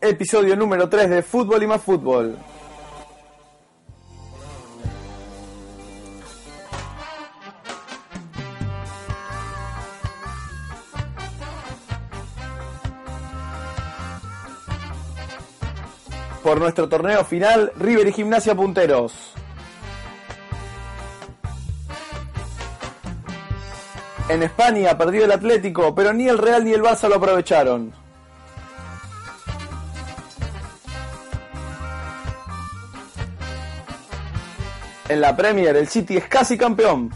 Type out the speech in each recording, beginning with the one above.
Episodio número 3 de Fútbol y más fútbol. Por nuestro torneo final, River y Gimnasia punteros. En España perdió el Atlético, pero ni el Real ni el Barça lo aprovecharon. En la Premier, el City es casi campeón.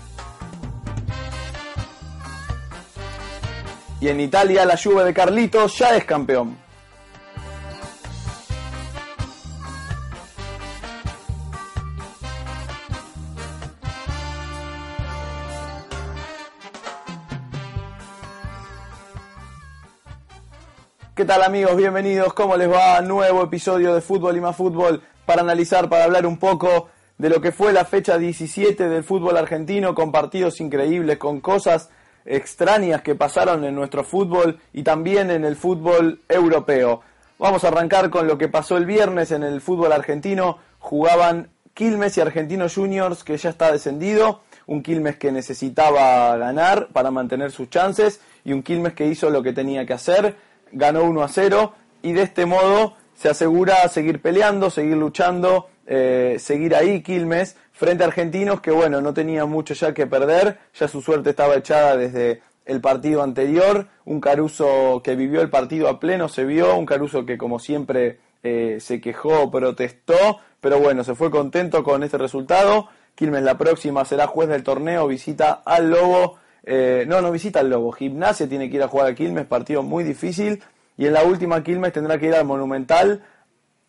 Y en Italia, la Juve de Carlitos ya es campeón. ¿Qué tal amigos? Bienvenidos. ¿Cómo les va? Nuevo episodio de Fútbol y más Fútbol para analizar, para hablar un poco de lo que fue la fecha 17 del fútbol argentino, con partidos increíbles, con cosas extrañas que pasaron en nuestro fútbol y también en el fútbol europeo. Vamos a arrancar con lo que pasó el viernes en el fútbol argentino. Jugaban Quilmes y Argentinos Juniors, que ya está descendido. Un Quilmes que necesitaba ganar para mantener sus chances y un Quilmes que hizo lo que tenía que hacer. Ganó 1 a 0 y de este modo se asegura seguir peleando, seguir luchando eh, seguir ahí Quilmes frente a Argentinos que bueno, no tenía mucho ya que perder, ya su suerte estaba echada desde el partido anterior, un Caruso que vivió el partido a pleno se vio, un Caruso que como siempre eh, se quejó, protestó, pero bueno, se fue contento con este resultado. Quilmes la próxima será juez del torneo, visita al Lobo, eh, no, no visita al Lobo, Gimnasia tiene que ir a jugar a Quilmes, partido muy difícil, y en la última Quilmes tendrá que ir al Monumental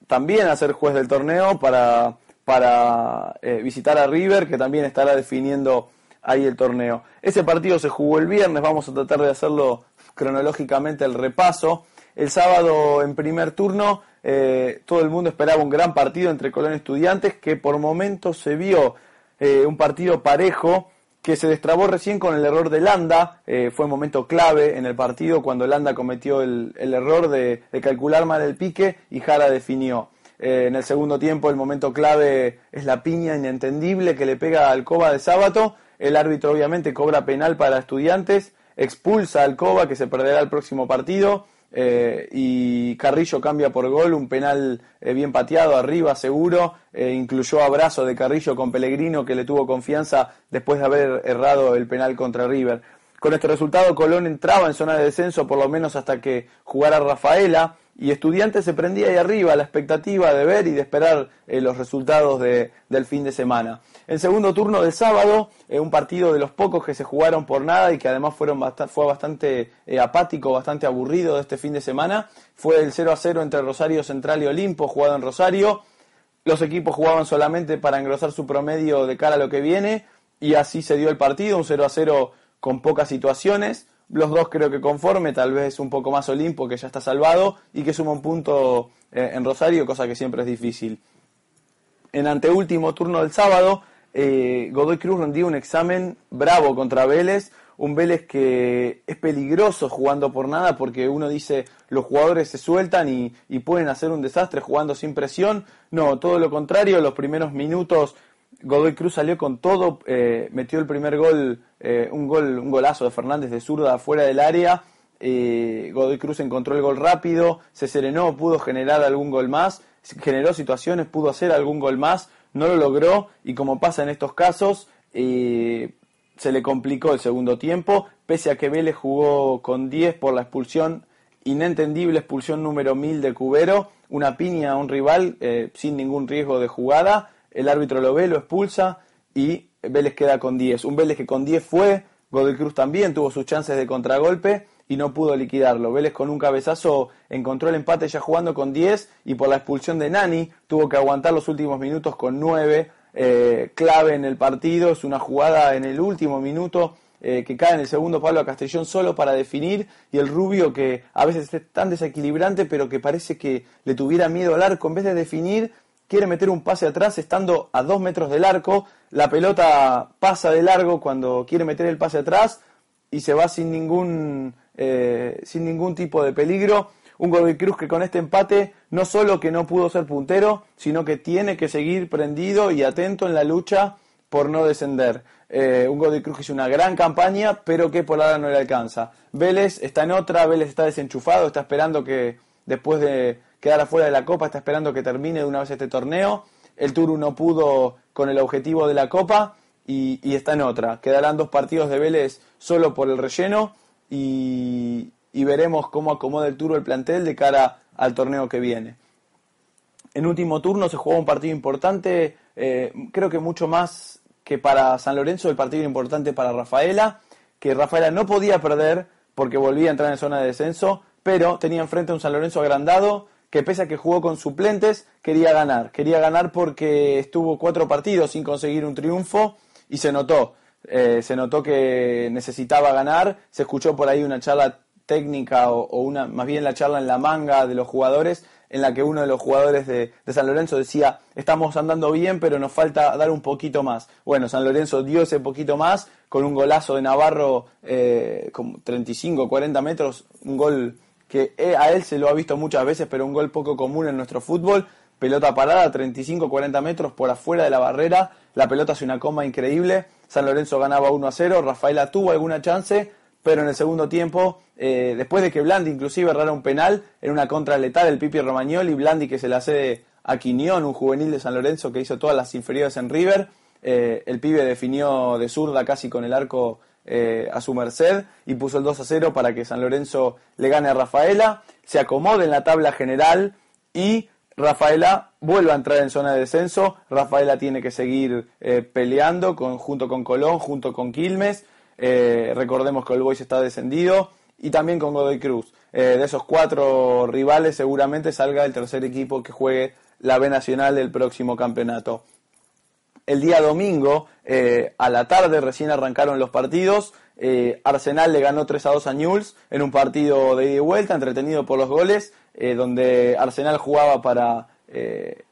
también a ser juez del torneo para, para eh, visitar a River, que también estará definiendo ahí el torneo. Ese partido se jugó el viernes, vamos a tratar de hacerlo cronológicamente el repaso. El sábado en primer turno eh, todo el mundo esperaba un gran partido entre Colón y Estudiantes, que por momentos se vio eh, un partido parejo que se destrabó recién con el error de Landa, fue un momento clave en el partido cuando Landa cometió el, error de, calcular mal el pique y Jara definió. Eh, en el segundo tiempo el momento clave es la piña inentendible que le pega al Coba de Sábato. El árbitro obviamente cobra penal para estudiantes, expulsa al Coba que se perderá el próximo partido. Eh, y Carrillo cambia por gol, un penal eh, bien pateado arriba, seguro. incluyó abrazo de Carrillo con Pellegrino que le tuvo confianza después de haber errado el penal contra River. Con este resultado Colón entraba en zona de descenso por lo menos hasta que jugara Rafaela y Estudiantes se prendía ahí arriba la expectativa de ver y de esperar eh, los resultados de, del fin de semana. El segundo turno del sábado, eh, un partido de los pocos que se jugaron por nada y que además fueron fue bastante eh, apático, bastante aburrido de este fin de semana, fue el 0 a 0 entre Rosario Central y Olimpo, jugado en Rosario. Los equipos jugaban solamente para engrosar su promedio de cara a lo que viene y así se dio el partido, un 0 a 0 con pocas situaciones los dos creo que conforme, tal vez un poco más Olimpo que ya está salvado y que suma un punto eh, en Rosario, cosa que siempre es difícil. En anteúltimo turno del sábado, eh, Godoy Cruz rendió un examen bravo contra Vélez, un Vélez que es peligroso jugando por nada porque uno dice los jugadores se sueltan y, y pueden hacer un desastre jugando sin presión. No, todo lo contrario, los primeros minutos Godoy Cruz salió con todo, eh, metió el primer gol, eh, un gol, un golazo de Fernández de zurda afuera del área. Eh, Godoy Cruz encontró el gol rápido, se serenó, pudo generar algún gol más, generó situaciones, pudo hacer algún gol más, no lo logró y como pasa en estos casos, se le complicó el segundo tiempo, pese a que Vélez jugó con 10 por la expulsión, inentendible expulsión número 1000 de Cubero, una piña a un rival sin ningún riesgo de jugada el árbitro lo ve, lo expulsa y Vélez queda con 10. Un Vélez que con 10 fue, Godoy Cruz también tuvo sus chances de contragolpe y no pudo liquidarlo. Vélez con un cabezazo encontró el empate ya jugando con 10 y por la expulsión de Nani tuvo que aguantar los últimos minutos con 9. Eh, clave en el partido, es una jugada en el último minuto eh, que cae en el segundo palo a Castellón solo para definir y el Rubio que a veces es tan desequilibrante pero que parece que le tuviera miedo al arco, en vez de definir quiere meter un pase atrás estando a dos metros del arco, la pelota pasa de largo cuando quiere meter el pase atrás y se va sin ningún, eh, sin ningún tipo de peligro. Un Godoy Cruz que con este empate no solo que no pudo ser puntero, sino que tiene que seguir prendido y atento en la lucha por no descender. Eh, un Godoy Cruz que hizo una gran campaña, pero que por ahora no le alcanza. Vélez está en otra, Vélez está desenchufado, está esperando que después de quedar afuera de la Copa, está esperando que termine de una vez este torneo. El Turu no pudo con el objetivo de la Copa y, está en otra. Quedarán dos partidos de Vélez solo por el relleno y, veremos cómo acomoda el Turu el plantel de cara al torneo que viene. En último turno se jugó un partido importante, eh, creo que mucho más que para San Lorenzo, el partido importante para Rafaela, que Rafaela no podía perder porque volvía a entrar en zona de descenso, pero tenía enfrente a un San Lorenzo agrandado que pese a que jugó con suplentes, quería ganar. Quería ganar porque estuvo cuatro partidos sin conseguir un triunfo y se notó. Eh, se notó que necesitaba ganar. Se escuchó por ahí una charla técnica o, una, más bien la charla en la manga de los jugadores, en la que uno de los jugadores de, San Lorenzo decía, estamos andando bien, pero nos falta dar un poquito más. Bueno, San Lorenzo dio ese poquito más con un golazo de Navarro, eh, como 35, 40 metros, un gol que eh, a él se lo ha visto muchas veces, pero un gol poco común en nuestro fútbol. Pelota parada, 35-40 metros por afuera de la barrera. La pelota hace una coma increíble. San Lorenzo ganaba 1 a 0. Rafaela tuvo alguna chance, pero en el segundo tiempo, eh, después de que Blandi inclusive errara un penal en una contra letal, el Pipi Romagnoli, Blandi que se la cede a Quiñón, un juvenil de San Lorenzo que hizo todas las inferiores en River. Eh, el pibe definió de zurda casi con el arco eh, a su merced y puso el 2 a 0 para que San Lorenzo le gane a Rafaela, se acomode en la tabla general y Rafaela vuelve a entrar en zona de descenso. Rafaela tiene que seguir eh, peleando con, junto con Colón, junto con Quilmes. Eh, recordemos que el Boys está descendido y también con Godoy Cruz. de esos cuatro rivales seguramente salga el tercer equipo que juegue la B Nacional del próximo campeonato el día domingo, eh, a la tarde, recién arrancaron los partidos. Eh, Arsenal le ganó 3 a 2 a Newell's en un partido de ida y vuelta, entretenido por los goles, eh, donde Arsenal jugaba para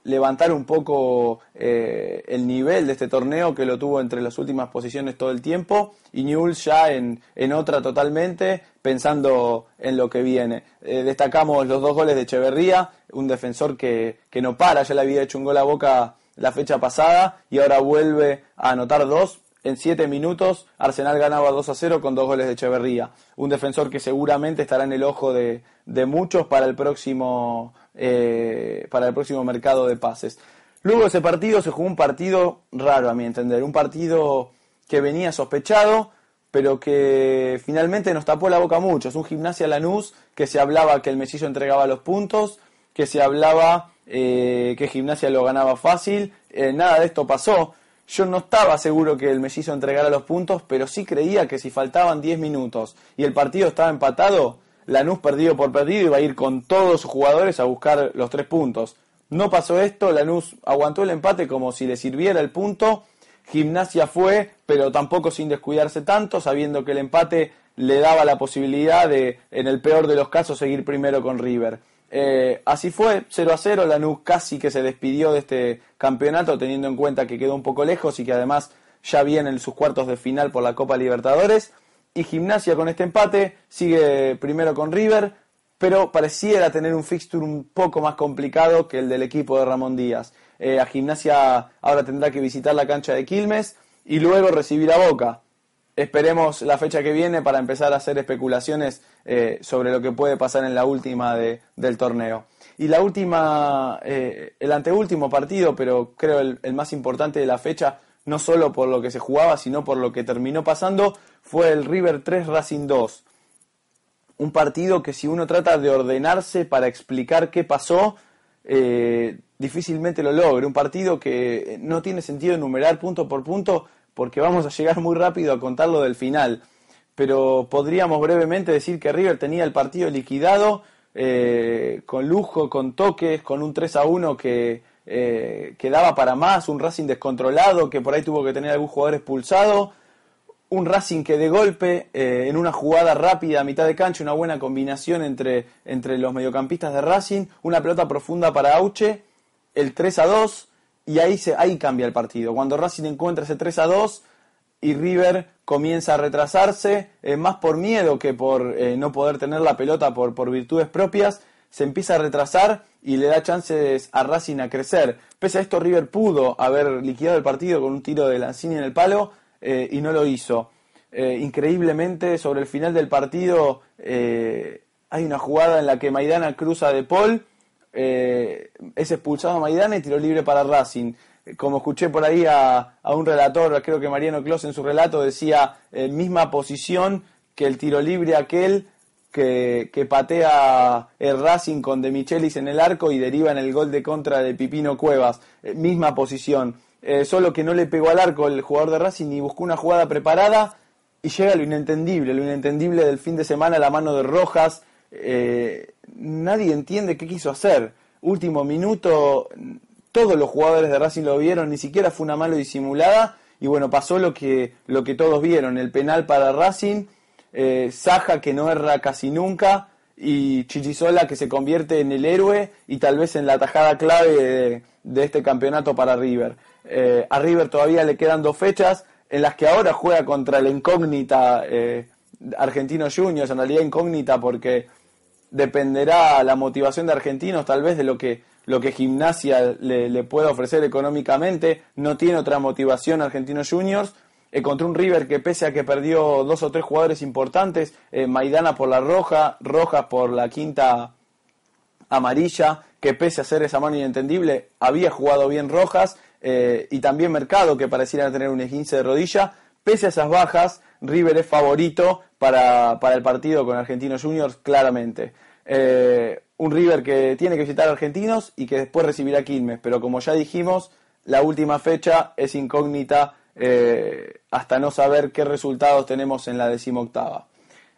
levantar un poco el nivel de este torneo, que lo tuvo entre las últimas posiciones todo el tiempo, y Newell's ya en, en otra totalmente, pensando en lo que viene. destacamos los dos goles de Echeverría, un defensor que, que no para, ya le había hecho un gol a Boca la fecha pasada y ahora vuelve a anotar dos. En siete minutos Arsenal ganaba 2 a 0 con dos goles de Echeverría. Un defensor que seguramente estará en el ojo de, muchos para el, próximo, eh, para el próximo mercado de pases. Luego de ese partido se jugó un partido raro a mi entender. Un partido que venía sospechado, pero que finalmente nos tapó la boca a muchos. Un gimnasia Lanús que se hablaba que el Mellizo entregaba los puntos, que se hablaba eh, que Gimnasia lo ganaba fácil. Eh, nada de esto pasó. Yo no estaba seguro que el Mellizo entregara los puntos, pero sí creía que si faltaban 10 minutos y el partido estaba empatado, Lanús perdido por perdido iba a ir con todos sus jugadores a buscar los tres puntos. No pasó esto, Lanús aguantó el empate como si le sirviera el punto. Gimnasia fue, pero tampoco sin descuidarse tanto, sabiendo que el empate le daba la posibilidad de, en el peor de los casos, seguir primero con River. Eh, así fue, 0 a 0, Lanús casi que se despidió de este campeonato teniendo en cuenta que quedó un poco lejos y que además ya viene en sus cuartos de final por la Copa Libertadores. Y Gimnasia con este empate sigue primero con River, pero pareciera tener un fixture un poco más complicado que el del equipo de Ramón Díaz. Eh, a Gimnasia ahora tendrá que visitar la cancha de Quilmes y luego recibir a Boca. Esperemos la fecha que viene para empezar a hacer especulaciones eh, sobre lo que puede pasar en la última de, del torneo. Y la última, eh, el anteúltimo partido, pero creo el, más importante de la fecha, no solo por lo que se jugaba, sino por lo que terminó pasando, fue el River 3 Racing 2. Un partido que si uno trata de ordenarse para explicar qué pasó, eh, difícilmente lo logre. Un partido que no tiene sentido enumerar punto por punto, porque vamos a llegar muy rápido a contar lo del final. Pero podríamos brevemente decir que River tenía el partido liquidado, eh, con lujo, con toques, con un 3 a 1 que, eh, daba para más, un Racing descontrolado, que por ahí tuvo que tener algún jugador expulsado, un Racing que de golpe, eh, en una jugada rápida a mitad de cancha, una buena combinación entre, entre los mediocampistas de Racing, una pelota profunda para Auche, el 3 a 2, y ahí, se, ahí cambia el partido. Cuando Racing encuentra ese 3 a 2 y River comienza a retrasarse, eh, más por miedo que por eh, no poder tener la pelota por, por virtudes propias, se empieza a retrasar y le da chances a Racing a crecer. Pese a esto, River pudo haber liquidado el partido con un tiro de Lanzini en el palo, eh, y no lo hizo. Increíblemente, sobre el final del partido hay una jugada en la que Maidana cruza de Paul, es expulsado Maidana y tiro libre para Racing. Como escuché por ahí a, un relator, creo que Mariano Clos en su relato decía, misma posición que el tiro libre aquel que, patea el Racing con De Michelis en el arco y deriva en el gol de contra de Pipino Cuevas. misma posición. Eh, solo que no le pegó al arco el jugador de Racing y buscó una jugada preparada y llega lo inentendible, lo inentendible del fin de semana a la mano de Rojas. Eh, nadie entiende qué quiso hacer. Último minuto, todos los jugadores de Racing lo vieron, ni siquiera fue una mano disimulada y bueno, pasó lo que, lo que todos vieron, el penal para Racing, eh, Saja que no erra casi nunca y Chichisola que se convierte en el héroe y tal vez en la tajada clave de este campeonato para River. Eh, a River todavía le quedan dos fechas en las que ahora juega contra la incógnita eh, Argentino Juniors, en realidad incógnita porque dependerá la motivación de Argentinos tal vez de lo que lo que Gimnasia le, pueda ofrecer económicamente, no tiene otra motivación Argentinos Juniors, eh, contra un River que pese a que perdió dos o tres jugadores importantes, Maidana por la roja, Rojas por la quinta amarilla, que pese a ser esa mano inentendible, había jugado bien Rojas eh, y también Mercado, que pareciera tener un esguince de rodilla. Pese a esas bajas, River es favorito para, para el partido con Argentinos Juniors, claramente. Eh, un River que tiene que visitar a Argentinos y que después recibirá Quilmes, pero como ya dijimos, la última fecha es incógnita eh, hasta no saber qué resultados tenemos en la decimoctava.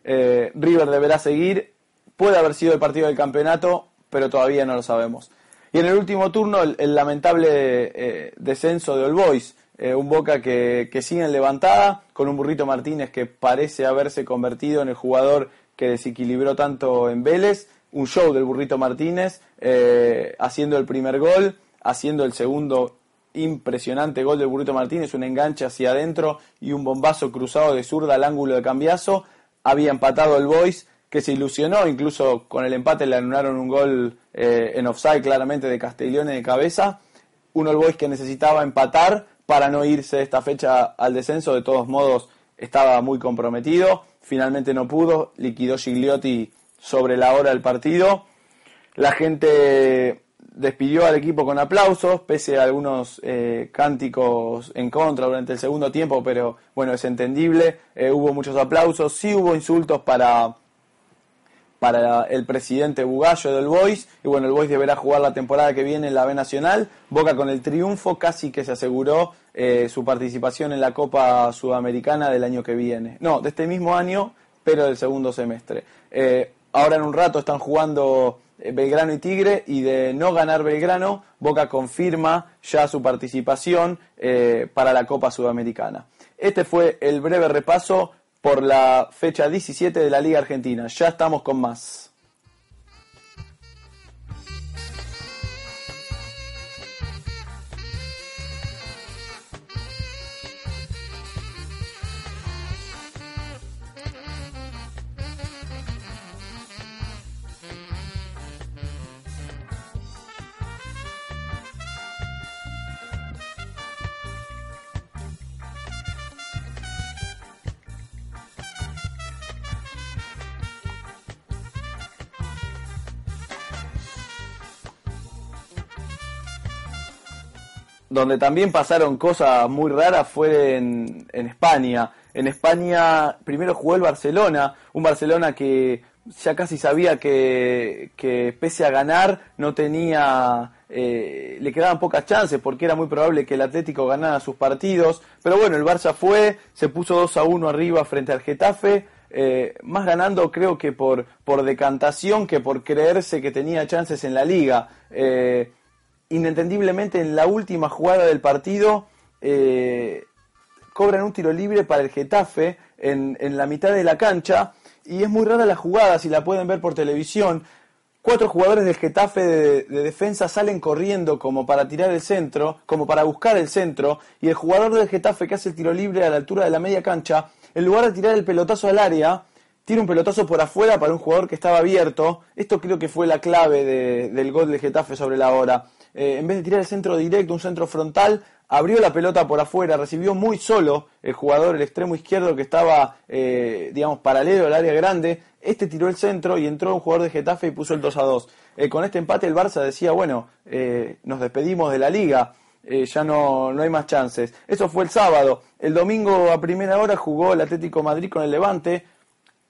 River deberá seguir, puede haber sido el partido del campeonato, pero todavía no lo sabemos. Y en el último turno, el, lamentable eh, descenso de All Boys. Eh, un Boca que, sigue en levantada, con un Burrito Martínez que parece haberse convertido en el jugador que desequilibró tanto en Vélez. Un show del Burrito Martínez, eh, haciendo el primer gol, haciendo el segundo impresionante gol del Burrito Martínez, un enganche hacia adentro y un bombazo cruzado de zurda al ángulo de cambiazo. Había empatado el Boys que se ilusionó, incluso con el empate le anularon un gol eh, en offside claramente de Castiglione de cabeza. Un All Boys que necesitaba empatar para no irse esta fecha al descenso, de todos modos estaba muy comprometido, finalmente no pudo, liquidó Gigliotti sobre la hora del partido. La gente despidió al equipo con aplausos, pese a algunos eh, cánticos en contra durante el segundo tiempo, pero bueno, es entendible. Eh, hubo muchos aplausos, sí hubo insultos para para el presidente Bugallo del Boys. Y bueno, el Boys deberá jugar la temporada que viene en la B Nacional. Boca con el triunfo casi que se aseguró eh, su participación en la Copa Sudamericana del año que viene. No, de este mismo año, pero del segundo semestre. Eh, ahora en un rato están jugando eh, Belgrano y Tigre y de no ganar Belgrano, Boca confirma ya su participación para la Copa Sudamericana. Este fue el breve repaso por la fecha 17 de la Liga Argentina. Ya estamos con más. Donde también pasaron cosas muy raras fue en, España. En España primero jugó el Barcelona, un Barcelona que ya casi sabía que, que pese a ganar no tenía, eh, le quedaban pocas chances porque era muy probable que el Atlético ganara sus partidos, pero bueno, el Barça fue, se puso 2 a 1 arriba frente al Getafe, eh, más ganando creo que por, por decantación que por creerse que tenía chances en la liga. Eh, inentendiblemente en la última jugada del partido cobran un tiro libre para el Getafe en, en la mitad de la cancha y es muy rara la jugada, si la pueden ver por televisión. Cuatro jugadores del Getafe de, defensa salen corriendo como para tirar el centro, como para buscar el centro, y el jugador del Getafe que hace el tiro libre a la altura de la media cancha, en lugar de tirar el pelotazo al área, tira un pelotazo por afuera para un jugador que estaba abierto. Esto creo que fue la clave del gol del Getafe sobre la hora. Eh, en vez de tirar el centro directo, un centro frontal, abrió la pelota por afuera, recibió muy solo el jugador, el extremo izquierdo que estaba, eh, digamos, paralelo al área grande. Este tiró el centro y entró un jugador de Getafe y puso el 2 a 2. Eh, con este empate el Barça decía, bueno, nos despedimos de la liga, ya no, no hay más chances. Eso fue el sábado. El domingo a primera hora jugó el Atlético Madrid con el Levante,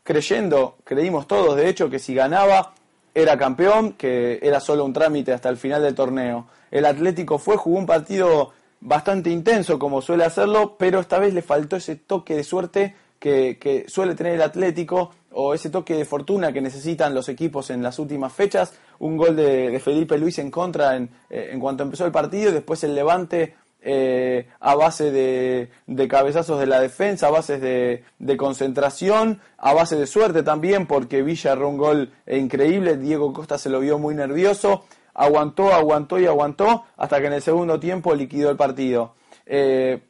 creyendo, creímos todos, de hecho, que si ganaba era campeón, que era solo un trámite hasta el final del torneo. El Atlético fue, jugó un partido bastante intenso como suele hacerlo, pero esta vez le faltó ese toque de suerte que, suele tener el Atlético o ese toque de fortuna que necesitan los equipos en las últimas fechas. Un gol de, Felipe Luis en contra en, eh, en, cuanto empezó el partido, después el levante eh, a base de, cabezazos de la defensa, a base de, concentración, a base de suerte también, porque Villa erró un gol increíble, Diego Costa se lo vio muy nervioso aguantó, aguantó y aguantó hasta que en el segundo tiempo liquidó el partido. Eh,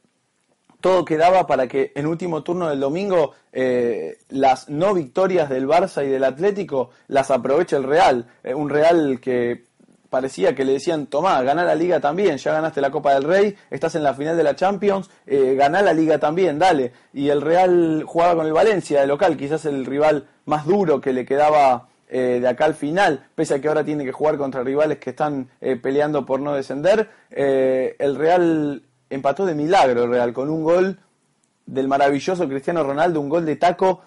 todo quedaba para que en último turno del domingo eh, las no victorias del Barça y del Atlético las aproveche el Real. Un Real que parecía que le decían, tomá, ganá la liga también, ya ganaste la Copa del Rey, estás en la final de la Champions, eh, ganá la liga también, dale. Y el Real jugaba con el Valencia de local, quizás el rival más duro que le quedaba eh, de acá al final, pese a que ahora tiene que jugar contra rivales que están eh, peleando por no descender. Eh, el Real empató de milagro, el Real, con un gol del maravilloso Cristiano Ronaldo, un gol de taco.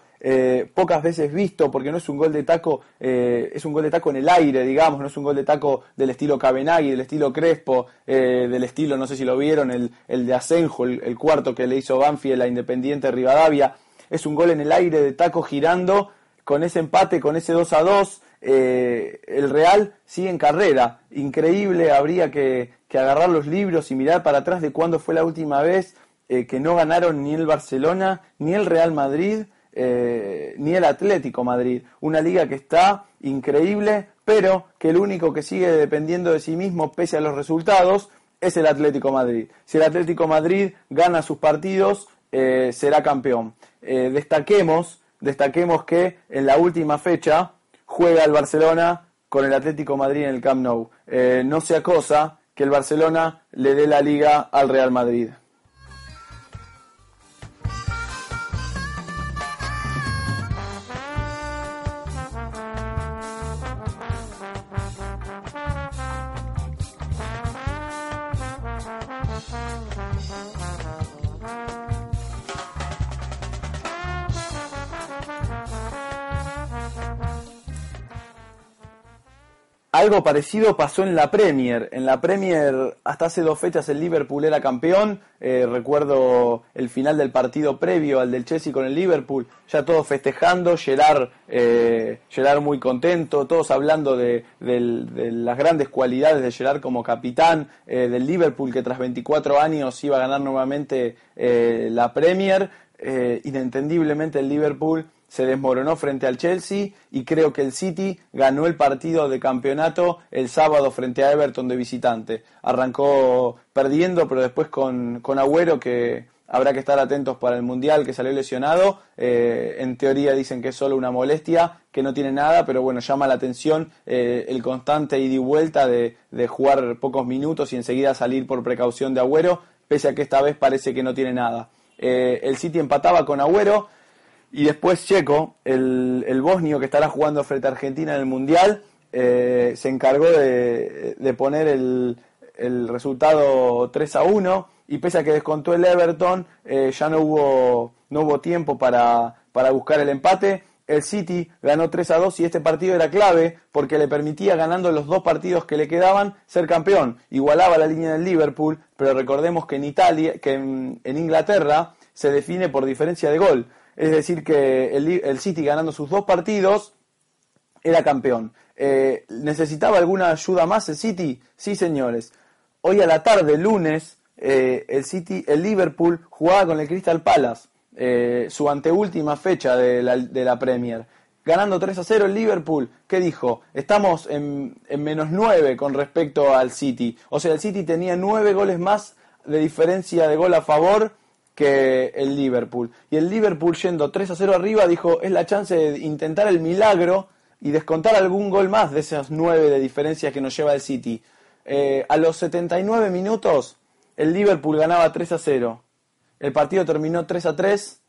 Pocas veces visto, porque no es un gol de taco, es un gol de taco en el aire, digamos, no es un gol de taco del estilo Cabenagui, del estilo Crespo, del estilo, no sé si lo vieron, el, el de Asenjo, el, cuarto que le hizo Banfield a Independiente Rivadavia. Es un gol en el aire de taco girando con ese empate, con ese 2 a 2, eh, el Real sigue en carrera. Increíble, habría que, agarrar los libros y mirar para atrás de cuándo fue la última vez eh, que no ganaron ni el Barcelona, ni el Real Madrid, eh, ni el Atlético Madrid. Una liga que está increíble, pero que el único que sigue dependiendo de sí mismo pese a los resultados es el Atlético Madrid. Si el Atlético Madrid gana sus partidos, será campeón. destaquemos destaquemos que en la última fecha juega el Barcelona con el Atlético Madrid en el Camp Nou. Eh, no sea cosa que el Barcelona le dé la liga al Real Madrid. Thank you. Algo parecido pasó en la Premier. En la Premier, hasta hace dos fechas, el Liverpool era campeón. Eh, recuerdo el final del partido previo al del Chelsea con el Liverpool. Ya todos festejando, Gerard, eh, muy contento, todos hablando de, las grandes cualidades de Gerard como capitán eh, del Liverpool, que tras 24 años iba a ganar nuevamente la Premier. inentendiblemente el Liverpool se desmoronó frente al Chelsea y creo que el City ganó el partido de campeonato el sábado frente a Everton de visitante. Arrancó perdiendo, pero después con, con Agüero que habrá que estar atentos para el Mundial que salió lesionado. Eh, en teoría dicen que es solo una molestia, que no tiene nada, pero bueno, llama la atención eh, el constante ida y vuelta de, de, jugar pocos minutos y enseguida salir por precaución de Agüero, pese a que esta vez parece que no tiene nada. Eh, el City empataba con Agüero, y después Checo, el, el bosnio que estará jugando frente a Argentina en el Mundial, eh, se encargó de, de poner el, el, resultado 3 a 1 y pese a que descontó el Everton, eh, ya no hubo, no hubo tiempo para, para buscar el empate el City ganó 3 a 2 y este partido era clave porque le permitía, ganando los dos partidos que le quedaban, ser campeón. Igualaba la línea del Liverpool, pero recordemos que en Italia, que en, Inglaterra se define por diferencia de gol. Es decir, que el, City ganando sus dos partidos era campeón. Eh, ¿Necesitaba alguna ayuda más el City? Sí, señores. Hoy a la tarde, lunes, eh, el City, el Liverpool jugaba con el Crystal Palace eh, su anteúltima fecha de la, de la, Premier. Ganando 3 a 0 el Liverpool, ¿qué dijo? Estamos en, en menos 9 con respecto al City. O sea, el City tenía 9 goles más de diferencia de gol a favor que el Liverpool. Y el Liverpool yendo 3 a 0 arriba dijo, es la chance de intentar el milagro y descontar algún gol más de esas 9 de diferencia que nos lleva el City. Eh, a los 79 minutos, el Liverpool ganaba 3 a 0. El partido terminó 3 a 3.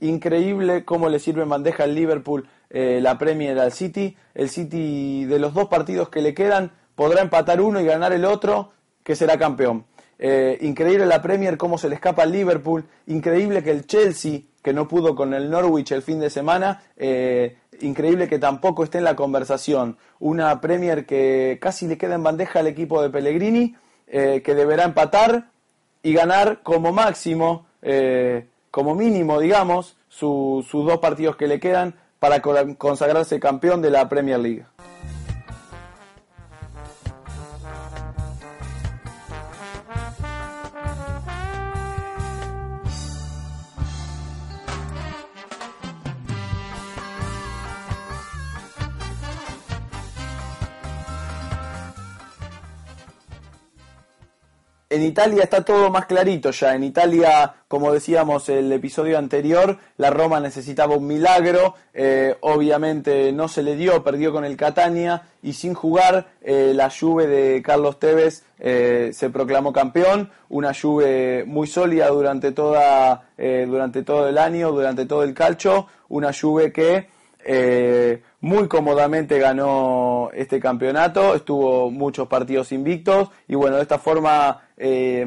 Increíble cómo le sirve en bandeja al Liverpool eh, la Premier al City. El City de los dos partidos que le quedan podrá empatar uno y ganar el otro, que será campeón. Eh, increíble la Premier, cómo se le escapa al Liverpool. Increíble que el Chelsea, que no pudo con el Norwich el fin de semana, eh, increíble que tampoco esté en la conversación. Una Premier que casi le queda en bandeja al equipo de Pellegrini, que deberá empatar y ganar como máximo eh, como mínimo, digamos, sus dos partidos que le quedan para consagrarse campeón de la Premier League. En Italia está todo más clarito ya. En Italia, como decíamos el episodio anterior, la Roma necesitaba un milagro. Eh, obviamente no se le dio, perdió con el Catania y sin jugar eh, la Juve de Carlos Tevez eh, se proclamó campeón. Una Juve muy sólida durante toda durante todo el año, durante todo el calcio. Una Juve que muy cómodamente ganó este campeonato, estuvo muchos partidos invictos y bueno, de esta forma eh,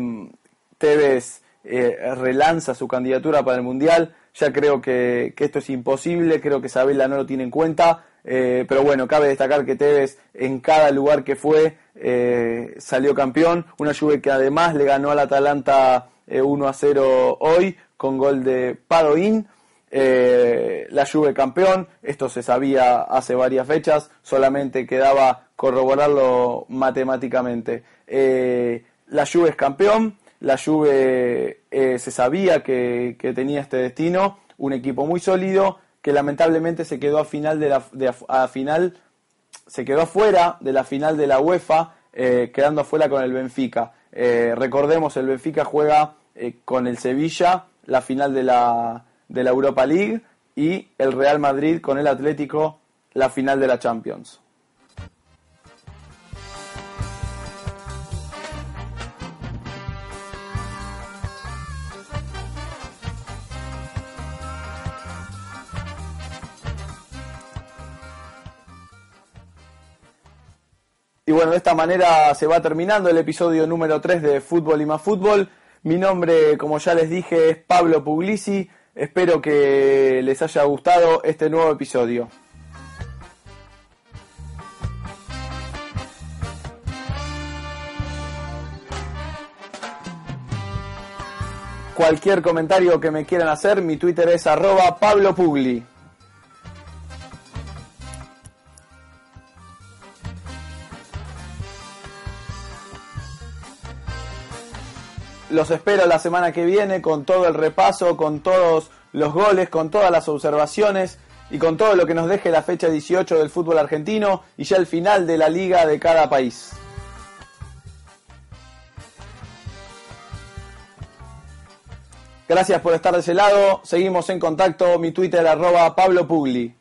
Tevez eh, relanza su candidatura para el Mundial. Ya creo que, esto es imposible, creo que Sabela no lo tiene en cuenta, eh, pero bueno, cabe destacar que Tevez en cada lugar que fue eh, salió campeón. Una Juve que además le ganó al Atalanta 1 a 0 hoy con gol de Padoín. Eh, la Juve campeón, esto se sabía hace varias fechas, solamente quedaba corroborarlo matemáticamente. Eh, la Juve es campeón, la Juve eh, se sabía que, tenía este destino, un equipo muy sólido que lamentablemente se quedó a final de la final se quedó de la final de la UEFA, quedando afuera con el Benfica. recordemos, el Benfica juega con el Sevilla la final de la de la Europa League y el Real Madrid con el Atlético la final de la Champions. Y bueno, de esta manera se va terminando el episodio número 3 de Fútbol y más Fútbol. Mi nombre, como ya les dije, es Pablo Puglisi. Espero que les haya gustado este nuevo episodio. Cualquier comentario que me quieran hacer, mi Twitter es arroba Pablo Pugli. Los espero la semana que viene con todo el repaso, con todos los goles, con todas las observaciones y con todo lo que nos deje la fecha 18 del fútbol argentino y ya el final de la liga de cada país. Gracias por estar de ese lado. Seguimos en contacto. Mi Twitter arroba Pablo Pugli.